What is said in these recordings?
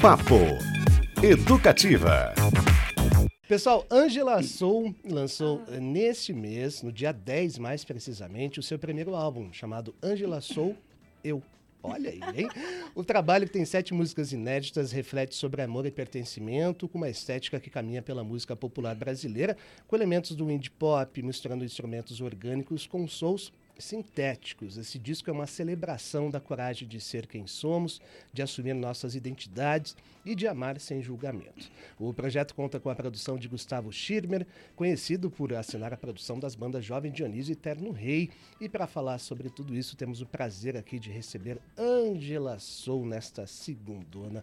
Papo Educativa. Pessoal, Angela Soul lançou neste mês, no dia 10 mais precisamente, o seu primeiro álbum, chamado Angela Soul Eu. Olha aí, hein? O trabalho, que tem sete músicas inéditas, reflete sobre amor e pertencimento, com uma estética que caminha pela música popular brasileira, com elementos do indie pop, misturando instrumentos orgânicos com souls sintéticos. Esse disco é uma celebração da coragem de ser quem somos, de assumir nossas identidades e de amar sem julgamento. O projeto conta com a produção de Gustavo Schirmer, conhecido por assinar a produção das bandas Jovem Dionísio e Terno Rei. E para falar sobre tudo isso, temos o prazer aqui de receber Angela Sou nesta segundona.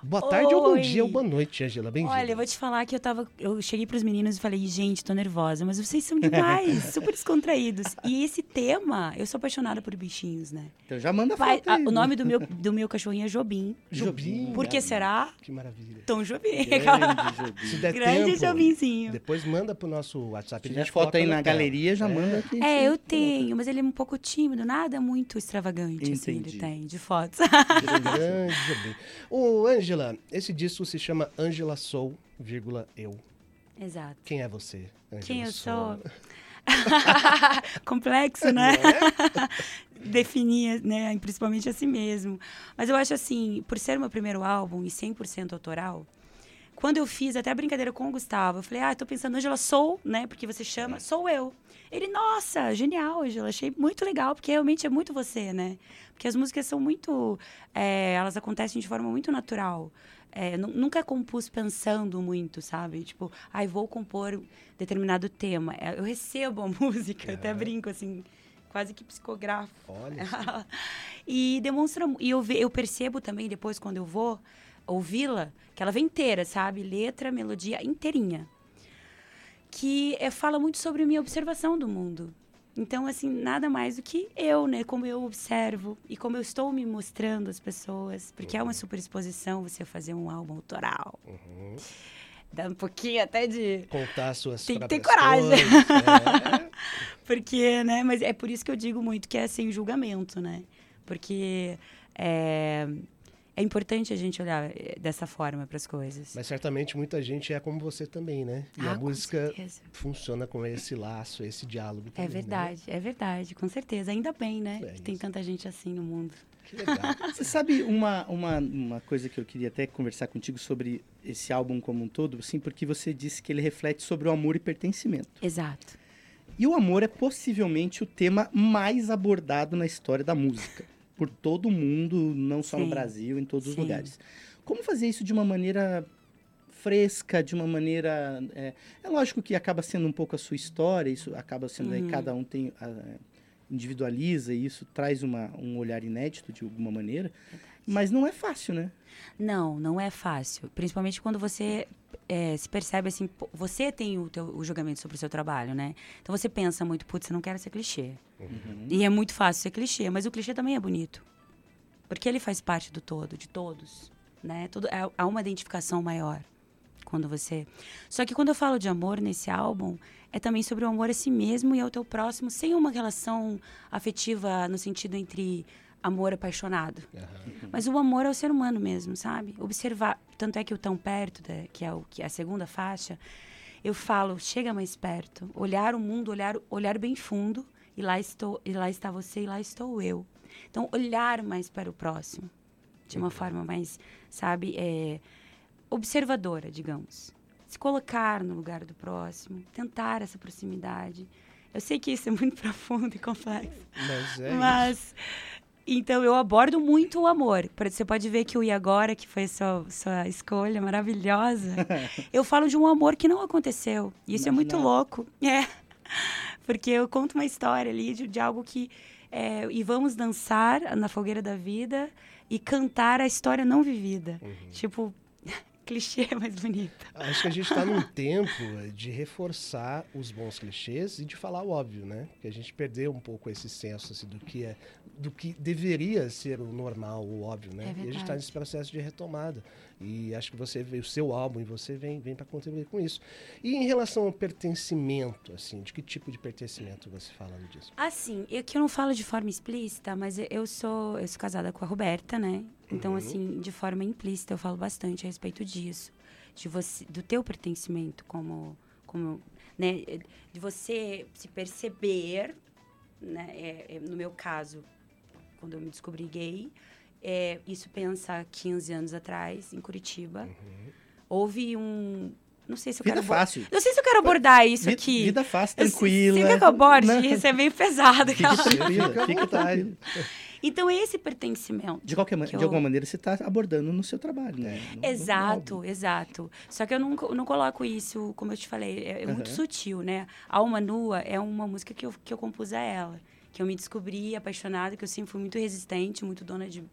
Boa tarde ou bom dia ou boa noite, Angela. Bem-vinda. Olha, eu vou te falar que eu tava. Eu cheguei pros meninos e falei, gente, tô nervosa, mas vocês são demais, super descontraídos. E esse tema, eu sou apaixonada por bichinhos, né? Então já manda Vai, foto aí. o nome do meu, do meu cachorrinho é Jobim. Jobim. Por que será? Que maravilha. Tom Jobim. Grande Jobim. Se der Grande tempo, Jobinzinho. depois manda pro nosso WhatsApp. Se a tiver gente foto aí na tela. galeria, já É. manda aqui. É, eu tenho, mas ele é um pouco tímido, nada muito extravagante, assim, ele Entendi. tem, de fotos. Grande Jobim. Ô, Angela, esse disco se chama Angela Soul, vírgula, eu. Exato. Quem é você? Angela Quem eu sou? Complexo, né? é? Definir, né? Principalmente a si mesmo. Mas eu acho assim, por ser meu primeiro álbum e 100% autoral, quando eu fiz até a brincadeira com o Gustavo, eu falei, ah, tô pensando, Angela, sou, né? Porque você chama, sou eu. Ele, nossa, genial, Angela, achei muito legal, porque realmente é muito você, né? Porque as músicas são muito. é, elas acontecem de forma muito natural. É, nu- nunca compus pensando muito, sabe? Tipo, ai, vou compor determinado tema. É, Eu recebo a música, eu até brinco assim, quase que psicografo. Olha e demonstra. E eu, eu percebo também depois, quando eu vou ouvi-la, que ela vem inteira, sabe? Letra, melodia inteirinha. Que é, fala muito sobre minha observação do mundo. Então, assim, nada mais do que eu, né? Como eu observo e como eu estou me mostrando às pessoas. Porque é uma super exposição você fazer um álbum autoral. Uhum. Dá um pouquinho até de. Contar suas Tem que ter coragem. é. Porque, né? Mas é por isso que eu digo muito que é sem julgamento, né? Porque é, é importante a gente olhar eh, dessa forma para as coisas. Mas certamente muita gente é como você também, né? E Ah, a música certeza. funciona com esse laço, esse diálogo É também, né? verdade, é verdade, com certeza. Ainda bem, né? É que tem tanta gente assim no mundo. Que legal. Você sabe uma, uma, uma coisa que eu queria até conversar contigo sobre esse álbum como um todo, assim, porque você disse que ele reflete sobre o amor e pertencimento. Exato. E o amor é possivelmente o tema mais abordado na história da música. Por todo mundo, não só no Sim. Brasil, em todos os Sim. lugares. Como fazer isso de uma maneira fresca, de uma maneira... É, é lógico que acaba sendo um pouco a sua história, isso acaba sendo... aí Uhum. cada um tem... a- individualiza e isso traz uma, um olhar inédito de alguma maneira. Mas não é fácil, né? Não, não é fácil. Principalmente quando você eh, se percebe assim, você tem o, teu, o julgamento sobre o seu trabalho, né? Então você pensa muito, putz, eu não quero ser clichê. E é muito fácil ser clichê, mas o clichê também é bonito. Porque ele faz parte do todo, de todos, né? Tudo, é- há uma identificação maior quando você... Só que quando eu falo de amor nesse álbum, é também sobre o amor a si mesmo e ao teu próximo, sem uma relação afetiva no sentido entre amor apaixonado. Mas o amor ao ser humano mesmo, sabe? Observar. Tanto é que o Tão Perto, da- que é o, que é a segunda faixa, eu falo, chega mais perto. Olhar o mundo, olhar, olhar bem fundo, e lá, estou, e lá está você e lá estou eu. Então, olhar mais para o próximo. De uma forma mais, sabe, é, observadora, digamos. Se colocar no lugar do próximo, tentar essa proximidade. Eu sei que isso é muito profundo e complexo. Mas é Mas então eu abordo muito o amor. Você pode ver que o E Agora, que foi sua, sua escolha maravilhosa, eu falo de um amor que não aconteceu. E isso é muito louco. É. Porque eu conto uma história ali de, de algo que. é, e vamos dançar na fogueira da vida e cantar a história não vivida. Tipo, clichê mais bonito. Acho que a gente está num tempo de reforçar os bons clichês e de falar o óbvio, né? Que a gente perdeu um pouco esse senso assim, do que é, do que deveria ser o normal, o óbvio, né? É e a gente está nesse processo de retomada. E acho que você o seu álbum e você vem, vem para contribuir com isso. E em relação ao pertencimento, assim, de que tipo de pertencimento você fala disso? Assim, eu que eu não falo de forma explícita, mas eu sou, eu sou casada com a Roberta, né? Então, assim, de forma implícita, eu falo bastante a respeito disso. De você, do teu pertencimento como, como né? De você se perceber, né? É, é, no meu caso, quando eu me descobri gay, é, isso pensa 15 anos atrás, em Curitiba. Uhum. Houve um... Não sei se eu Vida quero... fácil. Não sei se eu quero abordar isso Vi- aqui. Vida fácil, tranquila. Você que eu aborde? Não. Isso é meio pesado. Fica aquela- tranquila, Fica tranquila. Então, esse pertencimento. De, qualquer, de eu- alguma maneira, você está abordando no seu trabalho, né? No- no Exato, álbum. exato. Só que eu não, não coloco isso, como eu te falei, é, é muito sutil, né? Alma Nua é uma música que eu, que eu compus a ela. Que eu me descobri apaixonada, que eu sempre fui muito resistente, muito dona de,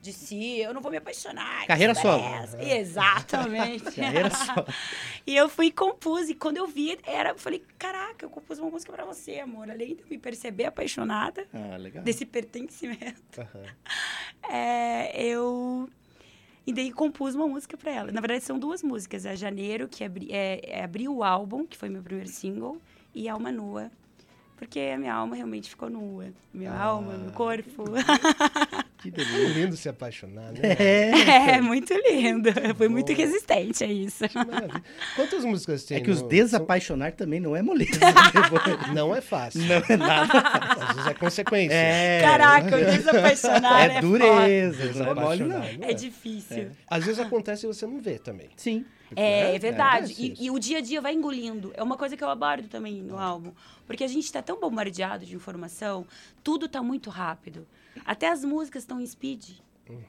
de si. Eu não vou me apaixonar. Carreira que solo. Exatamente. Carreira só. E eu fui e compus, e quando eu vi, era, eu falei, caraca, eu compus uma música pra você, amor. Além de eu me perceber apaixonada Ah, desse pertencimento, Aham. é, eu. E daí compus uma música pra ela. Na verdade, são duas músicas. A Janeiro, que abri, é, é, abriu o álbum, que foi meu primeiro single, e Alma Nua. Porque a minha alma realmente ficou nua. Minha Ah. alma, meu corpo. Que É delícia. lindo se apaixonar, né? É. É, muito lindo. Eu fui muito bom. resistente a isso. Quantas músicas tem? É que os no- desapaixonar também não é moleza. são- Não é fácil. não é nada. Às vezes é consequência. É. Caraca, o desapaixonar é, É dureza, não é mole, não. É difícil. Às vezes acontece e você não vê também. Sim. É, é verdade. acontece isso. e, e o dia a dia vai engolindo. É uma coisa que eu abordo também no álbum. Porque a gente está tão bombardeado de informação, tudo está muito rápido. Até as músicas estão em speed.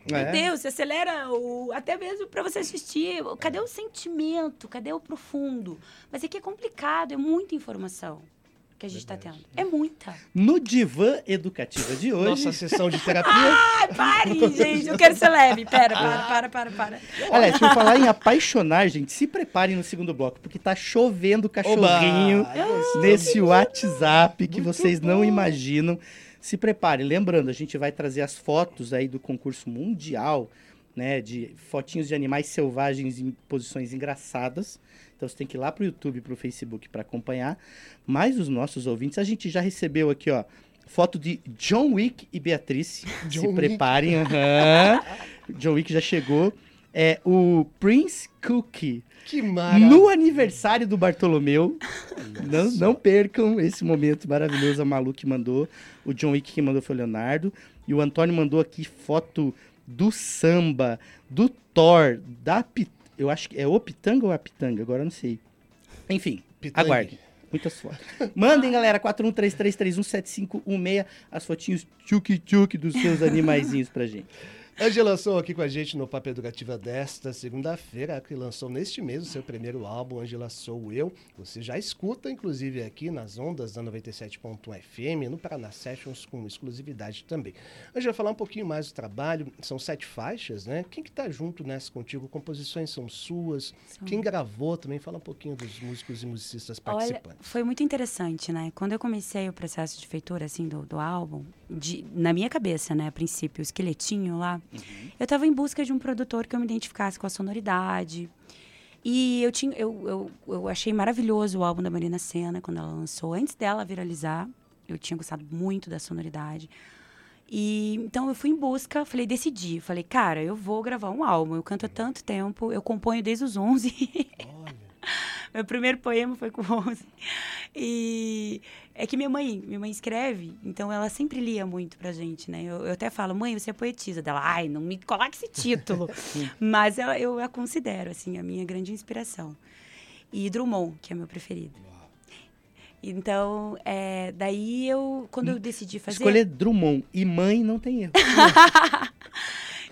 Meu É. Deus, você acelera o, até mesmo para você assistir. Cadê o sentimento? Cadê o profundo? Mas é que é complicado, é muita informação que a gente está tendo. É muita. No divã educativa de hoje. Nossa sessão de terapia. Ai, pare, gente. Eu quero ser leve. Pera, para, para, para, para. Olha, se eu falar em apaixonar, gente, se preparem no segundo bloco, porque tá chovendo cachorrinho Oba! Nesse WhatsApp que Muito vocês não bom. imaginam. Se preparem. Lembrando, a gente vai trazer as fotos aí do concurso mundial, né, de fotinhos de animais selvagens em posições engraçadas. Então você tem que ir lá pro YouTube, pro Facebook para acompanhar. Mas os nossos ouvintes, a gente já recebeu aqui, ó, foto de John Wick e Beatriz. John Se Wick. preparem. aham. John Wick já chegou. É o Prince Cookie. Que maravilha. No aniversário do Bartolomeu. Não, não percam esse momento maravilhoso. A Malu que mandou. O John Wick que mandou foi o Leonardo. E o Antônio mandou aqui foto do samba, do Thor, da Pit... Eu acho que é o Pitanga ou a Pitanga? Agora eu não sei. Enfim, aguardem. Muitas fotos. Mandem, galera, 4133317516, as fotinhos tchuki-tchuki dos seus animaizinhos pra gente. Angela Sou aqui com a gente no Papo Educativa desta segunda-feira, que lançou neste mês o seu primeiro álbum, Angela Sou Eu. Você já escuta, inclusive, aqui nas ondas da 97.1 FM, no Paraná Sessions, com exclusividade também. Angela, falar um pouquinho mais do trabalho, são sete faixas, né? Quem que tá junto nessa contigo? Composições são suas? São. Quem gravou também? Fala um pouquinho dos músicos e musicistas Olha, participantes. foi muito interessante, né? Quando eu comecei o processo de feitura, assim, do, do álbum, de- na minha cabeça, né, a princípio, o esqueletinho lá, eu tava em busca de um produtor que eu me identificasse com a sonoridade. E eu, tinha, eu, eu, eu achei maravilhoso o álbum da Marina Senna, quando ela lançou. Antes dela viralizar, eu tinha gostado muito da sonoridade. E então eu fui em busca, falei, decidi. Falei, cara, eu vou gravar um álbum. Eu canto há tanto tempo, eu componho desde os 11. Olha, Meu primeiro poema foi com 11. E é que minha mãe, minha mãe escreve, então ela sempre lia muito pra gente, né? Eu, eu até falo, mãe, você é poetisa. Dela, ai, não me coloque esse título. Mas ela, eu a considero, assim, a minha grande inspiração. E Drummond, que é meu preferido. Então, é, daí eu, quando eu decidi fazer... Escolher Drummond e mãe não tem erro.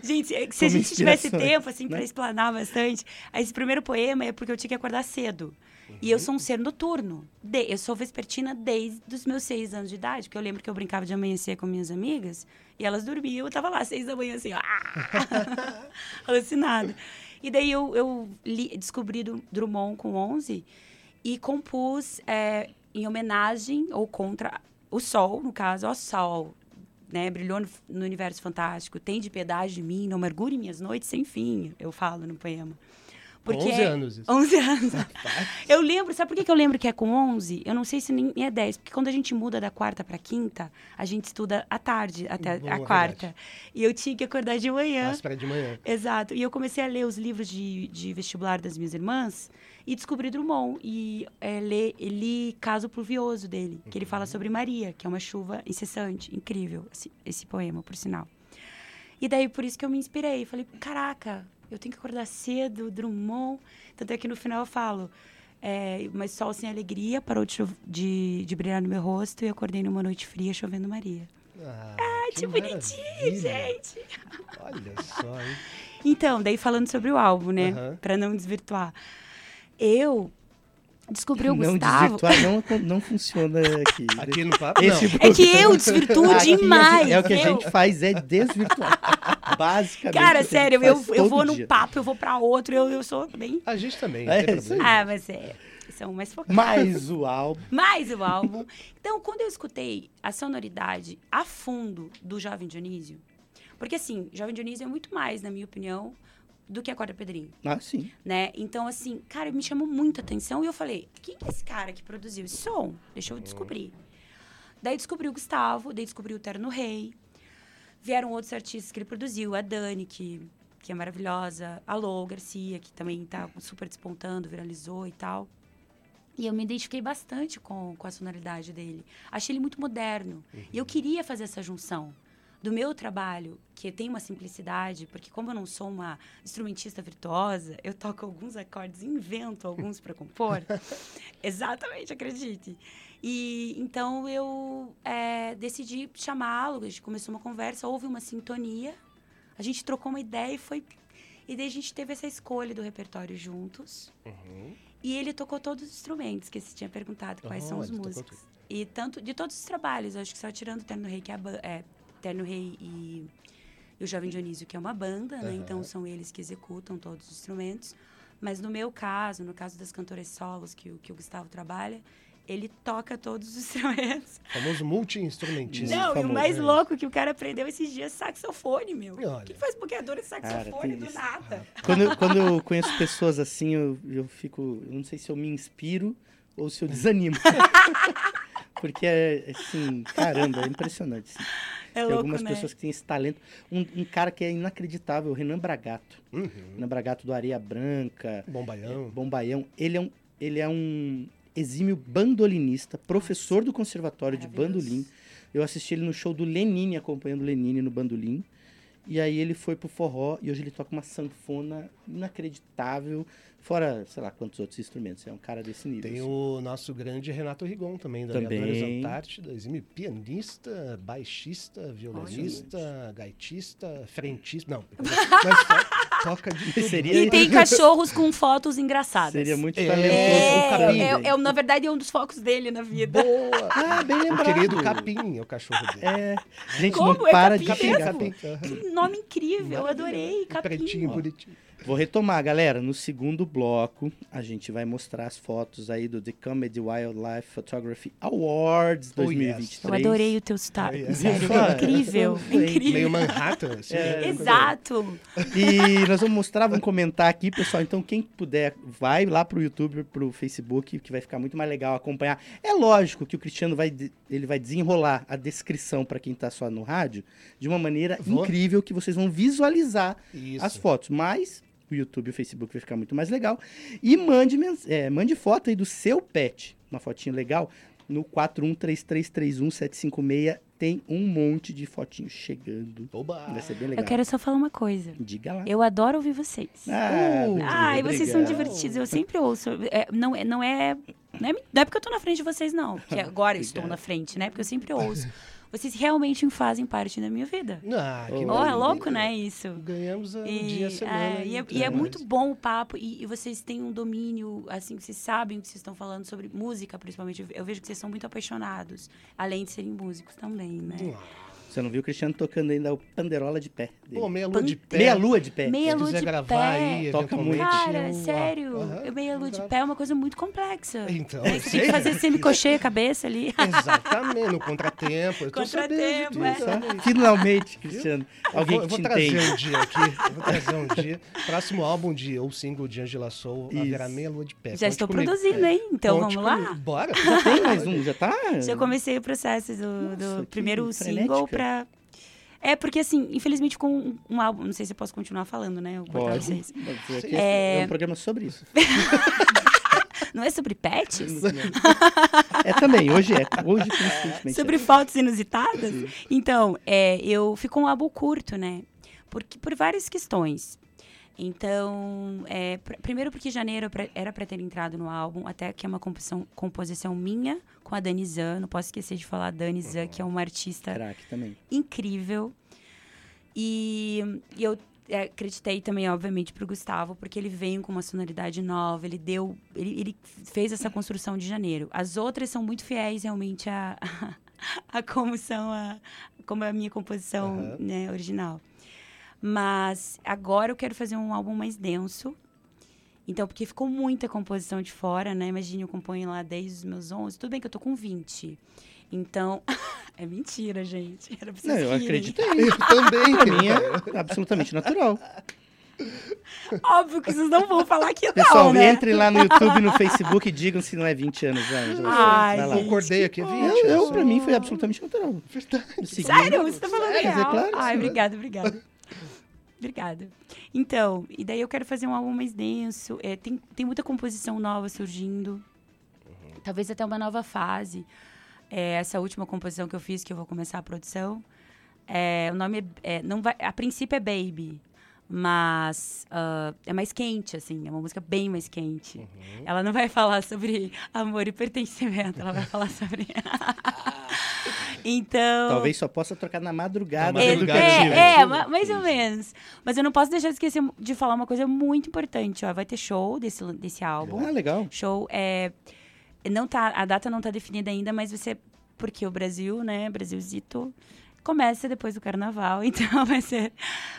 Gente, se a Como gente tivesse tempo, assim, né? pra explanar bastante. Esse primeiro poema é porque eu tinha que acordar cedo. E eu sou um ser noturno. De- eu sou vespertina desde os meus seis anos de idade, porque eu lembro que eu brincava de amanhecer com minhas amigas e elas dormiam, eu tava lá, seis da manhã, assim, alucinada. E daí eu, eu li- descobri Drummond com 11 e compus é, em homenagem ou contra o sol, no caso, ó sol, né, brilhou no, no universo fantástico, tem de piedade de mim, não mergulhe minhas noites sem fim, eu falo no poema. Porque 11 é- anos isso. 11 anos. eu lembro, sabe por que eu lembro que é com 11? Eu não sei se nem é 10, porque quando a gente muda da quarta pra quinta, a gente estuda à tarde até Bom, a quarta. E eu tinha que acordar de manhã. Áspera de manhã. Exato. E eu comecei a ler os livros de, de vestibular das minhas irmãs e descobri Drummond. E é, ler, e li Caso Pluvioso dele, que ele fala sobre Maria, que é uma chuva incessante. Incrível esse, esse poema, por sinal. E daí, por isso que eu me inspirei. Falei, caraca, eu tenho que acordar cedo, Drummond. Tanto é que no final eu falo, é, mas sol sem alegria parou de, de, de brilhar no meu rosto e eu acordei numa noite fria chovendo Maria. Ah, Ai, que que bonitinho, gente! Olha só, hein? Então, daí falando sobre o álbum, né? Aham. Pra não desvirtuar. Eu descobri o não Gustavo. desvirtuar não, não funciona aqui. Aqui no papo, Esse não. É que eu desvirtuo gente- demais. É o que a gente faz, é desvirtuar. Basicamente. Cara, sério, eu, eu vou num dia. papo, eu vou pra outro, eu, eu sou bem. A gente também, É. Ah, mas é. São mais focados. Mas o álbum. Mais o álbum. Então, quando eu escutei a sonoridade a fundo do Jovem Dionísio, porque assim, Jovem Dionísio é muito mais, na minha opinião, do que a Corda Pedrinho. Ah, sim. né? Então, assim, cara, me chamou muita atenção e eu falei, quem que é esse cara que produziu esse som? Deixa eu descobrir. Daí descobri o Gustavo, daí descobri o Terno Rei. Vieram outros artistas que ele produziu, a Dani, que, que é maravilhosa, a Lou Garcia, que também tá super despontando, viralizou e tal. E eu me identifiquei bastante com, com a sonoridade dele. Achei ele muito moderno. E eu queria fazer essa junção do meu trabalho, que tem uma simplicidade, porque como eu não sou uma instrumentista virtuosa, eu toco alguns acordes, invento alguns para compor. Exatamente, acredite. E então eu é, decidi chamá-lo, a gente começou uma conversa, houve uma sintonia, a gente trocou uma ideia e foi. E daí a gente teve essa escolha do repertório juntos. Uhum. E ele tocou todos os instrumentos, que você tinha perguntado quais são Oh, os músicos. E tanto de todos os trabalhos, acho que só tirando o Terno Rei, que é, a é Terno Rei e, e o Jovem Dionísio, que é uma banda, né? Aham. Então são eles que executam todos os instrumentos. Mas no meu caso, no caso das cantoras solos que, que o Gustavo trabalha, ele toca todos os instrumentos. Famoso multi-instrumentista. Não, e o famoso, mais né? louco que o cara aprendeu esses dias saxofone, meu. E olha. Quem faz boqueadora de saxofone tem do isso. nada? Quando, eu- quando eu conheço pessoas assim, eu, eu fico. Eu não sei se eu me inspiro ou se eu desanimo. Porque é assim, caramba, é impressionante. assim. É Tem louco, algumas né? pessoas que têm esse talento. Um, um cara que é inacreditável, o Renan Bragato. Uhum. Renan Bragato do Areia Branca, Bom baião. Bom Baião. Ele é um, ele é um exímio bandolinista, professor do conservatório de bandolim. Eu assisti ele no show do Lenine, acompanhando o Lenine no bandolim. E aí ele foi pro forró e hoje ele toca uma sanfona inacreditável, fora, sei lá, quantos outros instrumentos. É um cara desse nível. Tem assim. o nosso grande Renato Rigon também, da Também. Aviadores Antártida, exímio pianista, baixista, violonista, gaitista, frentista. Não, mas só toca de tudo. Seria- E tem cachorros com fotos engraçadas. Seria muito É, talentoso. o É, Capim. é, é, na verdade, é um dos focos dele na vida. Boa! Ah, bem O lembrado. querido Capim é o cachorro dele. É. Gente, Como? não É para capim de Capim. Capim. Que nome incrível, eu adorei. Capim. Pretinho, bonitinho. Vou retomar, galera. No segundo bloco, a gente vai mostrar as fotos aí do The Comedy Wildlife Photography Awards Oh, yes. 2023. Eu adorei o teu sotaque. Ai, é. Sério, Só- incrível. fluente. incrível. Meio Manhattan, assim. É, né? Exato. E nós vamos mostrar, vamos comentar aqui, pessoal. Então, quem puder, vai lá pro YouTube, pro Facebook, que vai ficar muito mais legal acompanhar. É lógico que o Cristiano vai, de- ele vai desenrolar a descrição para quem tá só no rádio de uma maneira Vou. incrível que vocês vão visualizar Isso. as fotos. Mas o YouTube e o Facebook vai ficar muito mais legal. E mande, é, mande foto aí do seu pet, uma fotinho legal, no 413331756. Tem um monte de fotinhos chegando. Oba! Vai ser bem legal. Eu quero só falar uma coisa. Diga lá. Eu adoro ouvir vocês. Ah, Uh, vocês são divertidos. Eu sempre ouço. É, não, é, não, é, não, é, não é porque eu tô na frente de vocês, não. Porque agora eu estou na frente, né? Porque eu sempre ouço. Vocês realmente fazem parte da minha vida. Ah, que Oh, é louco, né, isso? Ganhamos um E, dia a semana. é, e, é, e é mas- muito bom o papo, e, e vocês têm um domínio, assim, que vocês sabem o que vocês estão falando sobre música, principalmente. Eu vejo que vocês são muito apaixonados, além de serem músicos também, né? Ah, Você não viu o Cristiano tocando ainda o Panderola de pé. dele. Pô, meia lua de pé. Meia lua de pé. Meia Se lua quiser de gravar pé. aí, Toca eventualmente, Cara, eu- sério, eu meia lua de pé é uma coisa muito complexa. Então, eu você tem que fazer semicocheia a cabeça ali. Exatamente, no contratempo. Eu Contratempo, é. Finalmente, Cristiano. Alguém eu vou, que eu te vou trazer um dia aqui. Eu vou trazer um dia. Próximo álbum de ou single de Angela Soul Isso. haverá meia lua de pé. Já Conte estou comigo. produzindo, hein? Então Conte vamos lá? comigo. Bora. Tem mais um, já tá? Já comecei o processo do, Nossa, do primeiro single pra. É, porque assim, infelizmente com um, um álbum, não sei se eu posso continuar falando, né? Eu Pode. vocês. Que É. É um programa sobre isso. Não é sobre pets? É também, hoje é. Hoje, coincidentemente. Sobre é. fotos inusitadas? Então, é, eu ficou um álbum curto, né? Porque, por várias questões. Então, é, pr- primeiro porque janeiro pra- era para ter entrado no álbum, até que é uma composição, composição minha com a Dani Zan. Não posso esquecer de falar a Dani Zan, que é uma artista incrível. E, e eu é, acreditei também, obviamente, pro Gustavo, porque ele veio com uma sonoridade nova, ele deu. Ele, ele fez essa construção de janeiro. As outras são muito fiéis realmente a, a como são a, como é a minha composição Aham. né, original. Mas agora eu quero fazer um álbum mais denso. Então, porque ficou muita composição de fora, né? Imagine, eu componho lá desde os meus 11. Tudo bem que eu tô com 20. Então, é mentira, gente. Era pra vocês Não, eu rirem. acreditei. Eu também. Pra mim é absolutamente natural. Óbvio que vocês não vão falar que não, Pessoal, né? entrem lá no YouTube e no Facebook e digam se não é 20 anos já. Angela. Ai, Vai lá. Concordei aqui, é 20. Eu, eu, pra mim, foi absolutamente natural. Verdade. Sério? Você tá falando Sério, real? é claro, Ai, sim. obrigada, obrigada. Obrigada. Então, e daí eu quero fazer um álbum mais denso. É, tem, tem muita composição nova surgindo. Talvez até uma nova fase. É, essa última composição que eu fiz, que eu vou começar a produção. é, o nome é, é- não vai, a princípio é Baby. Mas ah, é mais quente, assim. É uma música bem mais quente. Ela não vai falar sobre amor e pertencimento. Ela vai falar sobre... então... Talvez só possa trocar na madrugada. Na É, do madrugada. é, Gatinho. é, ma- mais ou menos. Mas eu não posso deixar de esquecer de falar uma coisa muito importante, ó. Vai ter show desse, desse álbum. Ah, legal. Show é não tá, a data não tá definida ainda, mas você porque o Brasil, né, Brasilzito começa depois do carnaval, então vai ser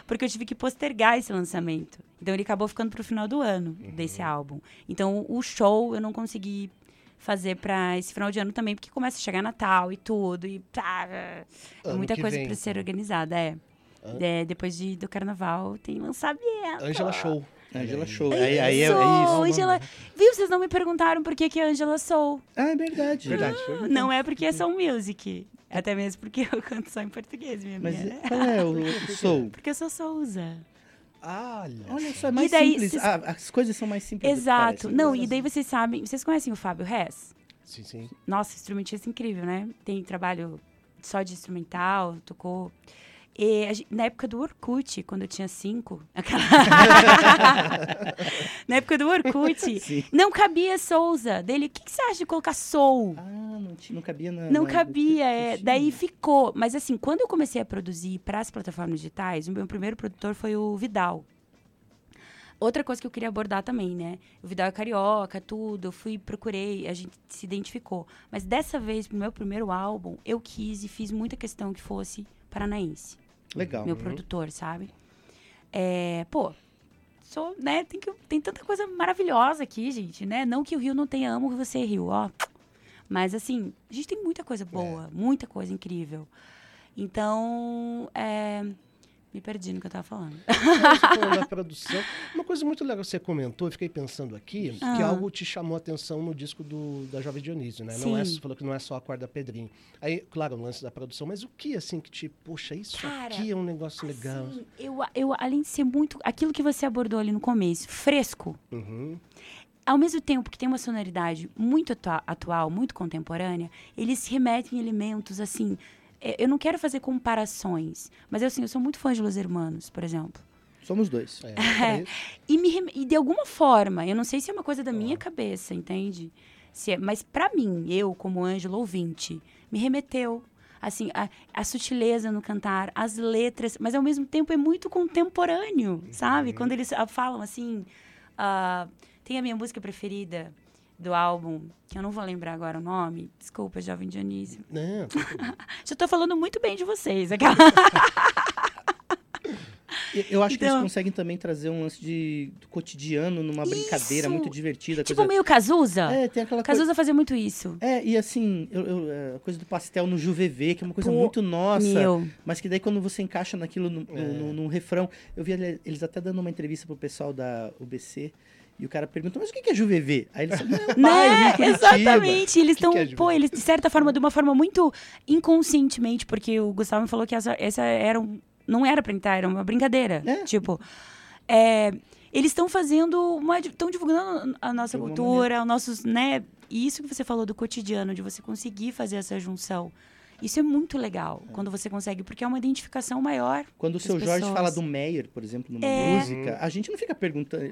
porque eu tive que postergar esse lançamento. Então ele acabou ficando pro final do ano desse álbum. Então o show eu não consegui fazer pra esse final de ano também, porque começa a chegar Natal e tudo e tá, é Ano muita que coisa pra ser então. organizada, é. An- É, depois de, do carnaval tem lançamento. Angela Show. Angela Show. aí. Aí, aí, é, é Sou, isso. Angela. Viu? Vocês não me perguntaram por que que é Angela Soul. Ah, é verdade. Verdade. Não é porque é Soul Music. Até mesmo porque eu canto só em português, minha Mas amiga. qual é o, o Soul? Porque eu sou Souza. Olha. Olha só, é mais daí, simples. vocês- Ah, as coisas são mais simples. Exato. parecem. Não, e daí vocês sabem... Vocês conhecem o Fábio Hess? Sim, sim. Nossa, instrumentista incrível, né? Tem trabalho só de instrumental, tocou... E na época do Orkut, quando eu tinha cinco... aquela- na época do Orkut, Sim. não cabia Souza. Dele, o que, que você acha de colocar Soul? Ah, não, tinha- não cabia na. Não na- cabia, é. Daí ficou. Mas assim, quando eu comecei a produzir para as plataformas digitais, o meu primeiro produtor foi o Vidal. Outra coisa que eu queria abordar também, né? O Vidal é carioca, tudo. Eu fui, procurei, a gente se identificou. Mas dessa vez, pro meu primeiro álbum, eu quis e fiz muita questão que fosse paranaense. Legal. Meu produtor, sabe? É, pô, sou, né? Tem, que, tem tanta coisa maravilhosa aqui, gente, né? Não que o Rio não tenha amo você, Rio, ó. Mas assim, a gente tem muita coisa boa, muita coisa incrível. Então, é, me perdi no que eu tava falando. Falando da produção. Uma coisa muito legal que você comentou, eu fiquei pensando aqui, que Ah. algo te chamou a atenção no disco do, da Jovem Dionísio, né? Não é, Sim. você falou que não é só a corda Pedrinho. Aí, claro, o lance da produção, mas o que, assim, que te, poxa, isso Cara, aqui é um negócio legal. Assim, eu, eu, além de ser muito. Aquilo que você abordou ali no começo, fresco. Uhum. Ao mesmo tempo que tem uma sonoridade muito atua- atual, muito contemporânea, eles remetem elementos assim. É, Eu não quero fazer comparações, mas assim, eu sou muito fã de Los Hermanos, por exemplo. Somos dois. É, É. E, me, e de alguma forma, eu não sei se é uma coisa da minha cabeça, entende? Se é- mas pra mim, eu, como Ângelo ouvinte, me remeteu. Assim, a, a sutileza no cantar, as letras, mas ao mesmo tempo é muito contemporâneo, sabe? Quando eles ah, falam assim. ah, tem a minha música preferida do álbum, que eu não vou lembrar agora o nome. Desculpa, jovem Dionísio. Não, bem. Já tô falando muito bem de vocês. Aquela... Eu- Eu acho que eles Então- conseguem também trazer um lance de do cotidiano numa brincadeira Isso! muito divertida. tipo coisa... meio Cazuza. É, tem aquela coisa. Cazuza fazia muito isso. É, e assim, eu- eu- é, a coisa do pastel no Juvevê, que é uma coisa Pô, muito nossa. Meu. Mas que daí quando você encaixa naquilo no, no- É. no- num refrão. Eu vi ele- eles até dando uma entrevista pro pessoal da UBC. E o cara perguntou, mas o que é Juvevê? Aí eles falam, não, em Né? Curitiba." Exatamente. Eles estão, é pô, eles, de certa forma, de uma forma muito inconscientemente, porque o Gustavo me falou que essa, essa era um, não era pra entrar, era uma brincadeira. É. Tipo, é, eles estão fazendo uma. estão divulgando a nossa cultura, os nossos, né? E isso que você falou do cotidiano, de você conseguir fazer essa junção. Isso é muito legal quando você consegue, porque é uma identificação maior. Quando o seu Jorge pessoas. fala do Meyer, por exemplo, numa É. música, a gente não fica perguntando,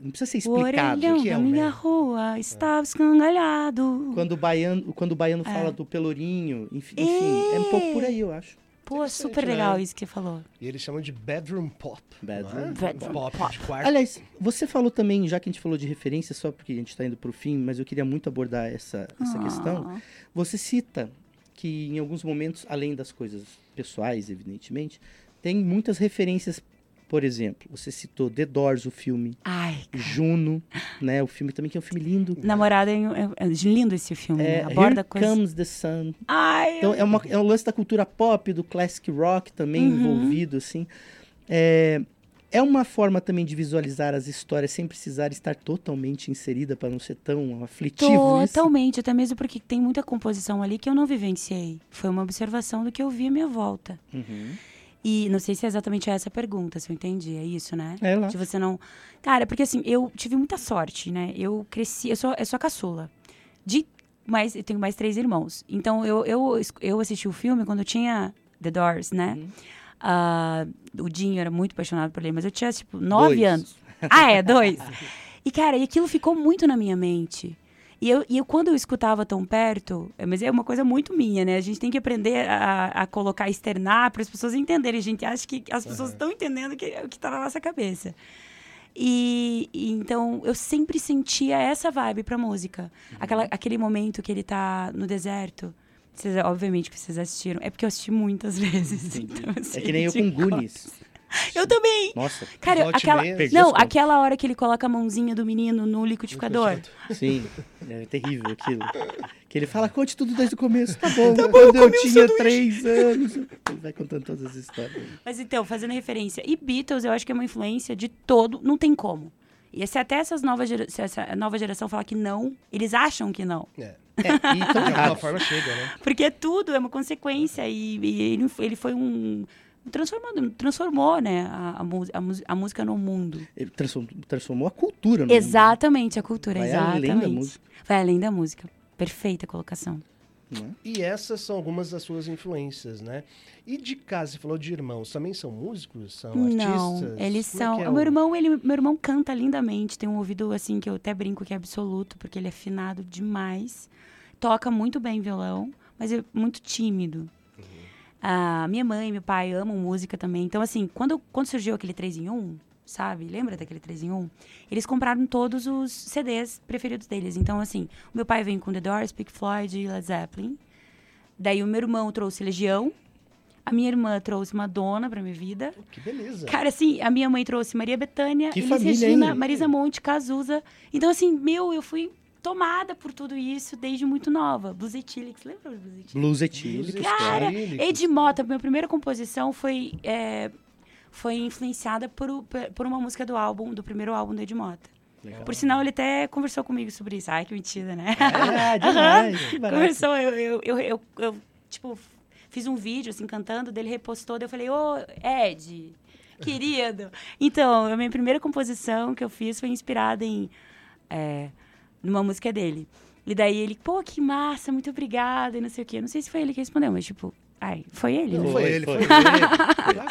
não precisa ser O explicado. orelhão que é da o minha Meyer? rua estava escangalhado. Quando o baiano, quando o baiano É. fala do pelourinho, enfim, enfim, é um pouco por aí, eu acho. Pô, Interessante, super legal né? isso que você falou. E eles chamam de bedroom pop. Bedroom é? Bedroom pop, pop. de quarto. Aliás, você falou também, já que a gente falou de referência, só porque a gente está indo para o fim, mas eu queria muito abordar essa, essa Ah. questão. Você cita que em alguns momentos, além das coisas pessoais, evidentemente, tem muitas referências. Por exemplo, você citou The Doors, o filme, Ai, Juno, né? O filme também que é um filme lindo. namorada, é, é- é lindo esse filme, É, né? Aborda Here coisas... Comes the Sun. Ai, Então, é, uma, é um lance da cultura pop, do classic rock também Uhum. envolvido, assim. É, é uma forma também de visualizar as histórias sem precisar estar totalmente inserida para não ser tão aflitivo. isso? totalmente, até mesmo porque tem muita composição ali que eu não vivenciei. Foi uma observação do que eu vi à minha volta. Uhum. E não sei se é exatamente essa a pergunta, se eu entendi, é isso, né? É lá. De você não. Cara, porque assim, eu tive muita sorte, né? Eu cresci, eu sou, eu sou a caçula. De mais, eu tenho mais três irmãos. Então eu, eu, eu assisti o filme quando eu tinha The Doors, né? Uhum. Ah, o Dinho era muito apaixonado por ele, mas eu tinha, tipo, nove Dois. anos. Ah, é, dois. E, cara, e aquilo ficou muito na minha mente. E eu, e eu, quando eu escutava tão perto, é, mas é uma coisa muito minha, né? A gente tem que aprender a, a colocar, externar para as pessoas entenderem. A gente acha que as pessoas estão entendendo que, o que está na nossa cabeça. E, e então eu sempre sentia essa vibe pra música. Aquela, aquele momento que ele tá no deserto. Vocês, obviamente que vocês assistiram. É porque eu assisti muitas vezes. Então eu É sei que nem eu com. Goonies. Eu também! Nossa, Cara, aquela. meia. Perdi Não, aquela hora que ele coloca a mãozinha do menino no liquidificador. sim. É terrível aquilo. Que ele fala, conte tudo desde o começo. Tá bom, quando eu, tinha três anos. Ele vai contando todas as histórias. Mas então, fazendo referência. E Beatles, eu acho que é uma influência de todo. Não tem como. E se até essas novas gera- se essa nova geração falar que não, eles acham que não. É, É, e tão de alguma forma chega, né? Porque tudo é uma consequência. E, e ele, ele foi um. Transformado, transformou, né, a, a, a música no mundo. Ele transformou, transformou a cultura no mundo. Exatamente, a cultura, Vai exatamente. além da música. Vai além da música. Perfeita colocação. não é? E essas são algumas das suas influências, né? E de casa, você falou de irmãos, também são músicos? São Não, artistas? eles Como é são. que é o meu irmão, ele, meu irmão canta lindamente, tem um ouvido assim que eu até brinco que é absoluto, porque ele é afinado demais. Toca muito bem violão, mas é muito tímido. Ah, minha mãe e meu pai amam música também. Então, assim, quando, quando surgiu aquele 3 em 1, sabe? Lembra daquele 3 em 1? Eles compraram todos os CDs preferidos deles. Então, assim, o meu pai vem com The Doors, Pink Floyd e Led Zeppelin. Daí o meu irmão trouxe Legião. A minha irmã trouxe Madonna pra minha vida. Que beleza. Cara, assim, a minha mãe trouxe Maria Bethânia, Elis Regina, hein? Marisa Monte, Cazuza. Então, assim, meu, eu fui tomada por tudo isso desde muito nova. Blues Etílicos, lembra Blues Etílicos? Blues etílicos. Cara, etílicos. Ed Mota, minha primeira composição foi, é, foi influenciada por, por uma música do álbum, do primeiro álbum do Ed Mota. Legal. Por sinal, ele até conversou comigo sobre isso. Ai, que mentira, né? Ah, demais. Conversou, eu, eu, eu, eu, eu, tipo, fiz um vídeo, assim, cantando, dele repostou, daí eu falei, ô, Ed, querido. Então, a minha primeira composição que eu fiz foi inspirada em, é, numa música dele. E daí ele, pô, que massa, muito obrigada, e não sei o quê. Não sei se foi ele que respondeu, mas, tipo, ai, foi ele, Não né? foi Foi, ele, foi. ele.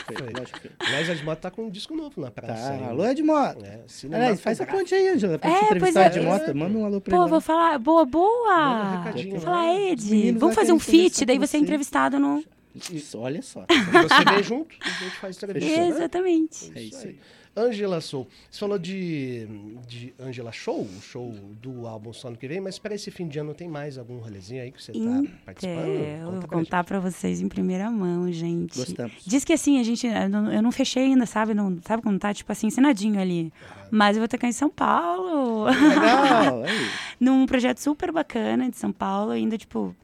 Foi. Lógico que foi. Edmota tá com um disco novo na praça. Tá, aí, alô, Edmota. né? Aliás, faz a ponte aí, Angela, pra É, te entrevistar é. a Edmota. Manda um alô pra Pô, ele. vou falar, boa, Manda um boa! recadinho Vou falar, Os Ed, meninos vamos fazer um feat, daí você é entrevistado no... Isso, olha só. Você vem junto, a gente faz entrevista. né? Exatamente. É isso aí. Angela Soul. Você falou de, de Angela Show, o show do álbum só ano que vem, mas para esse fim de ano tem mais algum rolezinho aí que você tá participando? É, eu vou contar pra vocês em primeira mão, gente. Gostamos. Diz que assim, a gente. Eu não, eu não fechei ainda, sabe? Não, sabe como tá? Tipo assim, ensinadinho ali. Mas eu vou tocar em São Paulo. Legal. Aí. num projeto super bacana de São Paulo, ainda, tipo.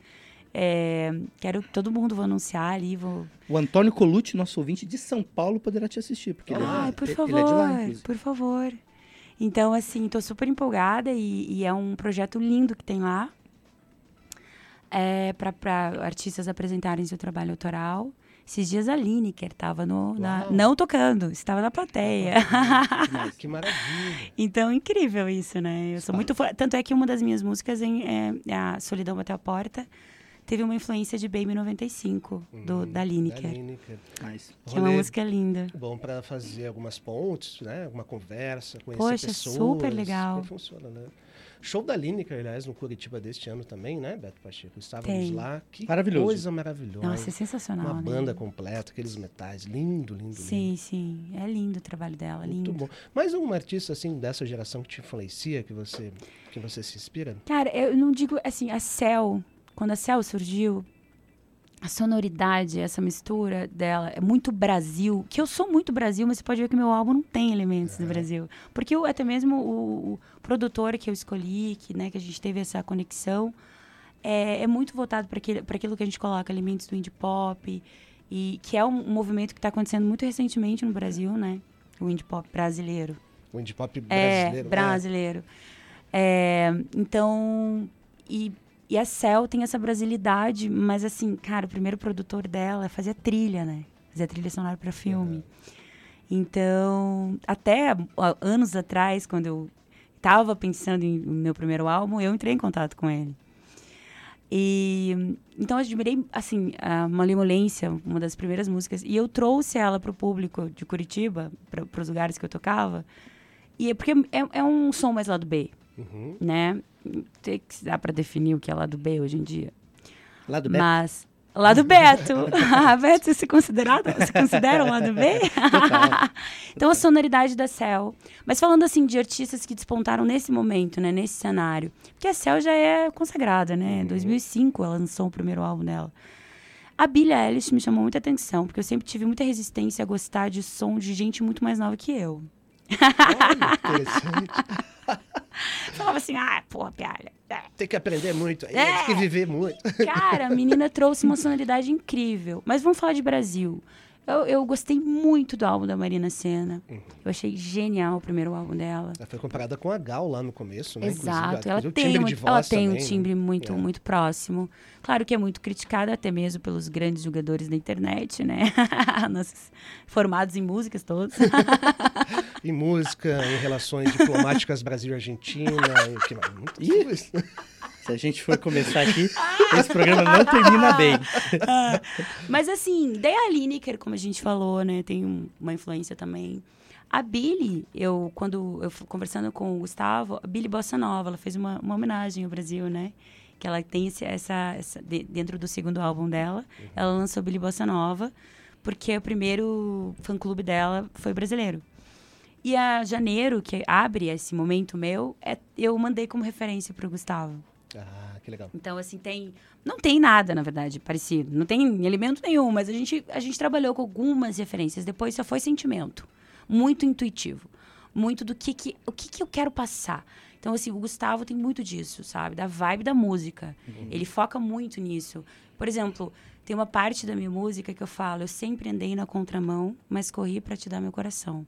É, quero que todo mundo vou anunciar ali, vou. O Antônio Colucci, nosso ouvinte de São Paulo, poderá te assistir. Porque ele, Ai, é, por ele favor, é de lá, inclusive. por favor. Então, assim, tô super empolgada e, e é um projeto lindo que tem lá. É para artistas apresentarem seu trabalho autoral. Esses dias a Lineker estava no, na, não tocando, estava na plateia. Que maravilha. então, incrível isso, né? Eu sou muito fã. Tanto é que uma das minhas músicas, em, é, A Solidão Bateu a Porta, teve uma influência de Baby 95, do, da Lineker. Da Lineker. Mas, Que é uma Rolê música linda. Bom para fazer algumas pontes, né? Alguma conversa, conhecer Poxa, pessoas. super legal. Funciona, né? Show da Lineker, aliás, no Curitiba deste ano também, né, Beto Pacheco? Estávamos Tem. lá. Que Maravilhoso. coisa maravilhosa. Nossa, é sensacional, Uma né? banda completa, aqueles metais. Lindo, lindo, lindo. Sim, sim. É lindo o trabalho dela, Muito lindo. bom. Mais um artista, assim, dessa geração que te influencia, que você, que você se inspira? Cara, eu não digo assim, a Cell, quando a Cell surgiu, a sonoridade, essa mistura dela é muito Brasil, que eu sou muito Brasil, mas você pode ver que meu álbum não tem elementos do Brasil. Porque eu, até mesmo o, o produtor que eu escolhi, que, né, que a gente teve essa conexão, é, é muito voltado para aquilo, que a gente coloca, elementos do indie pop, e que é um, um movimento que está acontecendo muito recentemente no Brasil, né? O indie pop brasileiro. O indie pop É, brasileiro. brasileiro. É, então, e, e a Cell tem essa brasilidade, mas assim, cara, o primeiro produtor dela fazia trilha, né? Fazia trilha sonora para filme. Então, até anos atrás, quando eu tava pensando em no meu primeiro álbum, eu entrei em contato com ele. E então eu admirei assim a Malemolência, uma das primeiras músicas, e eu trouxe ela para o público de Curitiba, para os lugares que eu tocava. E é porque é, é um som mais lado B, Uhum. né? Tem que dá para definir o que é lado B hoje em dia. lá do Beto. Mas lado Beto, Ah, Beto, você se considerado, se considera um lado B? então a sonoridade da Cell. Mas falando assim de artistas que despontaram nesse momento, né, nesse cenário, porque a Cell já é consagrada, né? Em 2005 ela lançou o primeiro álbum dela. A Billie Eilish me chamou muita atenção, porque eu sempre tive muita resistência a gostar de som de gente muito mais nova que eu. Olha, interessante. Falava assim, ah, porra, piada. É. Tem que aprender muito aí, É. tem que viver muito. Cara, a menina trouxe uma sonoridade incrível. Mas vamos falar de Brasil. Eu, eu gostei muito do álbum da Marina Senna. Uhum. Eu achei genial o primeiro álbum dela. Ela foi comparada com a Gal lá no começo, né? Exato. Ela tem, timbre um, ela tem um também, né? timbre muito, É. muito próximo. Claro que é muito criticada, até mesmo pelos grandes jogadores da internet, né? Nossos formados em músicas todos. Em música, em relações diplomáticas Brasil e Argentina. que mais? Se a gente for começar aqui, esse programa não termina bem. Mas assim, daí a Lineker, como a gente falou, né? Tem um- uma influência também. A Billy, eu, quando eu fui conversando com o Gustavo, a Billy Bossa Nova, ela fez uma, uma homenagem ao Brasil, né? Que ela tem esse- essa, essa de- dentro do segundo álbum dela, ela lançou Billy Bossa Nova, porque o primeiro fã-clube dela foi brasileiro. E a Janeiro, que abre esse momento meu, é, eu mandei como referência para o Gustavo. Ah, que legal. Então, assim, tem. Não tem nada, na verdade, parecido. Não tem elemento nenhum, mas a gente, a gente trabalhou com algumas referências. Depois só foi sentimento. Muito intuitivo. Muito do que, que, o que, que eu quero passar. Então, assim, o Gustavo tem muito disso, sabe? Da vibe da música. Ele foca muito nisso. Por exemplo, tem uma parte da minha música que eu falo: eu sempre andei na contramão, mas corri para te dar meu coração.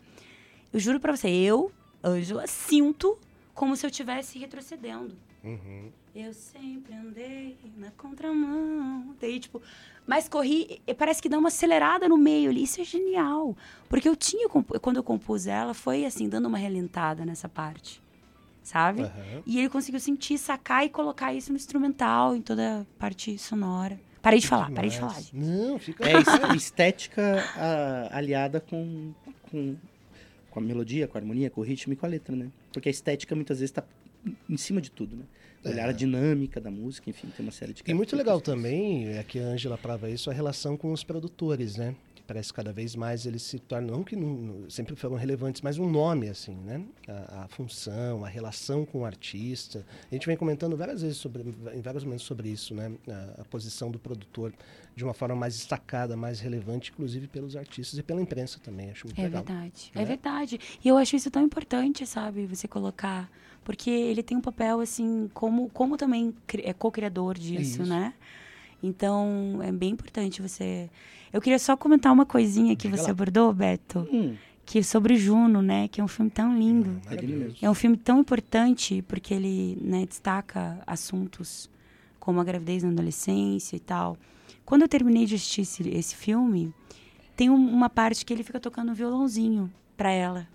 Eu juro pra você, eu, Ângela, sinto como se eu estivesse retrocedendo. Uhum. Eu sempre andei na contramão. Daí, tipo, mas corri, e parece que dá uma acelerada no meio ali. Isso é genial. Porque eu tinha, quando eu compus ela, foi assim, dando uma relentada nessa parte. Sabe? Aham. E ele conseguiu sentir, sacar e colocar isso no instrumental, em toda a parte sonora. Parei de falar, parei de falar. Gente. Não, fica. É es- estética ah, aliada com, com, com a melodia, com a harmonia, com o ritmo e com a letra, né? Porque a estética muitas vezes está em cima de tudo, né? Olhar a dinâmica da música, enfim, tem uma série de E muito legal também, é que a Ângela prova isso, a relação com os produtores, né? parece que cada vez mais eles se tornam, não que não, sempre foram relevantes, mas um nome, assim, né? A, a, função, a relação com o artista. A gente vem comentando várias vezes, sobre, em vários momentos sobre isso, né? A, a posição do produtor de uma forma mais destacada, mais relevante, inclusive pelos artistas e pela imprensa também. Acho muito é legal. verdade, é? é verdade. E eu acho isso tão importante, sabe? Você colocar porque ele tem um papel assim como como também é co-criador disso, né? Então é bem importante você. Eu queria só comentar uma coisinha que Diga você lá. abordou, Beto. Hum. Que é sobre Juno, né? Que é um filme tão lindo. É, é um filme tão importante porque ele né, destaca assuntos como a gravidez na adolescência e tal. Quando eu terminei de assistir esse, esse filme, tem um, uma parte que ele fica tocando um violãozinho para ela.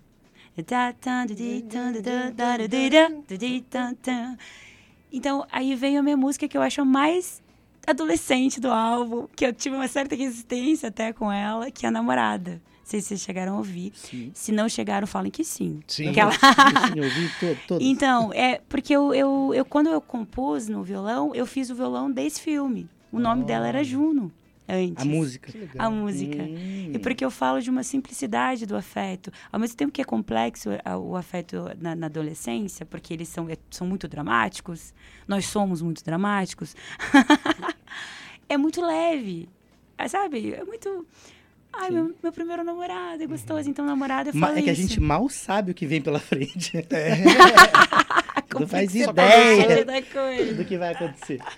Então, aí veio a minha música que eu acho mais adolescente do álbum, que eu tive uma certa resistência até com ela, que é a namorada. Não sei se vocês chegaram a ouvir. Sim. Se não chegaram, falem que sim. Sim, ela... sim eu ouvi todo. Então, é porque eu, eu, eu, quando eu compus no violão, eu fiz o violão desse filme. O nome oh. dela era Juno antes. A música. A música. Hum. E porque eu falo de uma simplicidade do afeto. Ao mesmo tempo que é complexo o afeto na, na adolescência, porque eles são, é, são muito dramáticos, nós somos muito dramáticos, é muito leve. É, sabe? É muito. Ai, meu, meu, primeiro namorado é gostoso, então namorado eu falo É que a isso. gente mal sabe o que vem pela frente. É. não faz ideia do que vai acontecer.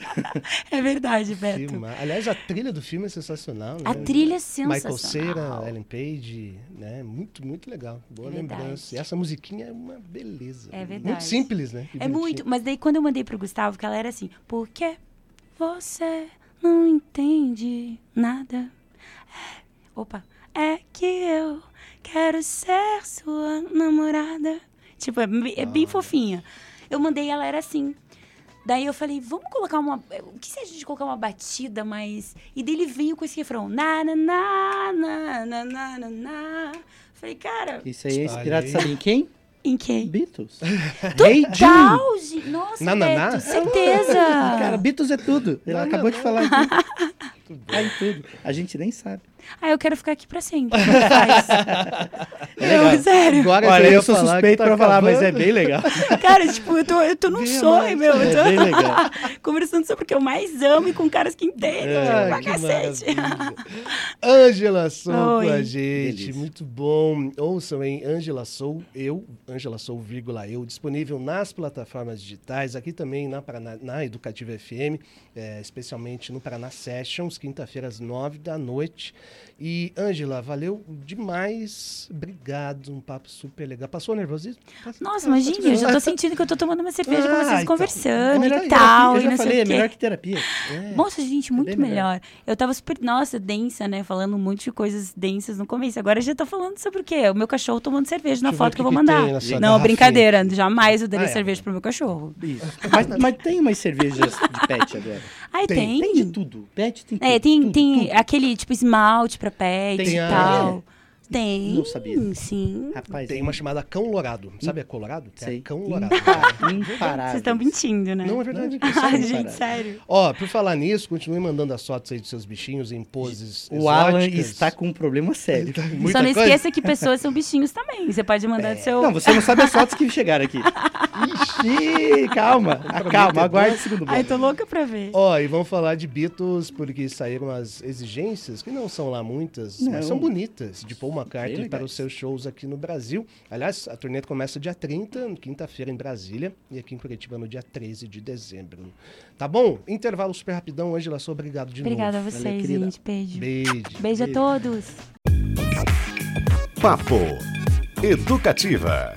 É verdade, Beto. Aliás, a trilha do filme é sensacional. Né? A trilha é sensacional. Michael Cera, Ellen Page, né? Muito, muito legal. Boa é lembrança. E essa musiquinha é uma beleza. É verdade. Muito simples, né? Que é muito. Mas daí quando eu mandei pro Gustavo, que ela era assim, por que você não entende nada? É opa, é que eu quero ser sua namorada. Tipo, é, é bem ah. fofinha. Eu mandei, ela era assim. Daí eu falei, vamos colocar uma. O que se a gente colocar uma batida mais. E dele veio com esse refrão. Na, na, na, na, na, na, na, na. Falei, cara. Isso aí é inspirado, sabe em quem? Em quem? Beatles. Total, hey Nossa, na, na, na. certeza. Cara, Beatles é tudo. Ele acabou de falar aqui. Tá em tudo. A gente nem sabe. Ah, eu quero ficar aqui pra sempre. é sério. Agora Olha, eu sou suspeito tá pra falar, mas é bem legal. Cara, tipo, eu tô, eu tô num bem sonho, meu. Eu tô é bem legal. conversando sobre o que eu mais amo e com caras que entendem. É, tipo, que cacete. Ângela Sou com a gente. Delícia. Muito bom. Ouçam, hein? Ângela Sou, eu, Ângela Sou, vírgula, eu, disponível nas plataformas digitais, aqui também na, Paraná, na Educativa FM, é, especialmente no Paraná Sessions, quinta-feira às nove da noite. E, Ângela, valeu demais. Obrigado, um papo super legal. Passou nervosismo? Nossa, imagina, eu já tô sentindo que eu tô tomando uma cerveja ah, com vocês então, conversando e tal. Eu já e falei, é melhor que terapia. É. Nossa, gente, muito é melhor. melhor. Eu tava super, nossa, densa, né? Falando um monte de coisas densas no começo. Agora já tô falando sobre o quê? O meu cachorro tomando cerveja na foto que, que eu vou mandar. Não, brincadeira. Jamais eu daria ah, é. cerveja pro meu cachorro. Isso. Mas, mas tem umas cervejas de pet agora. Ai, tem. Tem, de tudo. Pet tem é. É, tem, tudo, tem tudo. aquele tipo esmalte pra pet tem e a... tal. É. Tem. Não sabia. Sim. Rapaz, tem uma chamada cão lourado. Sabe a colorado? Sei. É cão lourado. Imparável. Vocês estão mentindo, né? Não, é verdade. Ai, gente, sério. Ó, por falar nisso, continue mandando as fotos aí dos seus bichinhos em poses O Alan está com um problema sério. Tá Só não esqueça que pessoas são bichinhos também. Você pode mandar é. seu... Não, você não sabe as fotos que chegaram aqui. Ixi, calma. calma, aguarde o segundo bloco. Ai, tô louca pra ver. Ó, e vamos falar de Beatles, porque saíram as exigências, que não são lá muitas, não. mas são bonitas, de Paul McCartney para os seus shows aqui no Brasil. Aliás, a turnê começa dia 30, quinta-feira em Brasília, e aqui em Curitiba no dia 13 de dezembro. Tá bom? Intervalo super rapidão. Angela, sou obrigado de Obrigada novo. Obrigada a vocês, Valeu, gente. Beijo. Beijo. Beijo. Beijo a todos. Papo Educativa.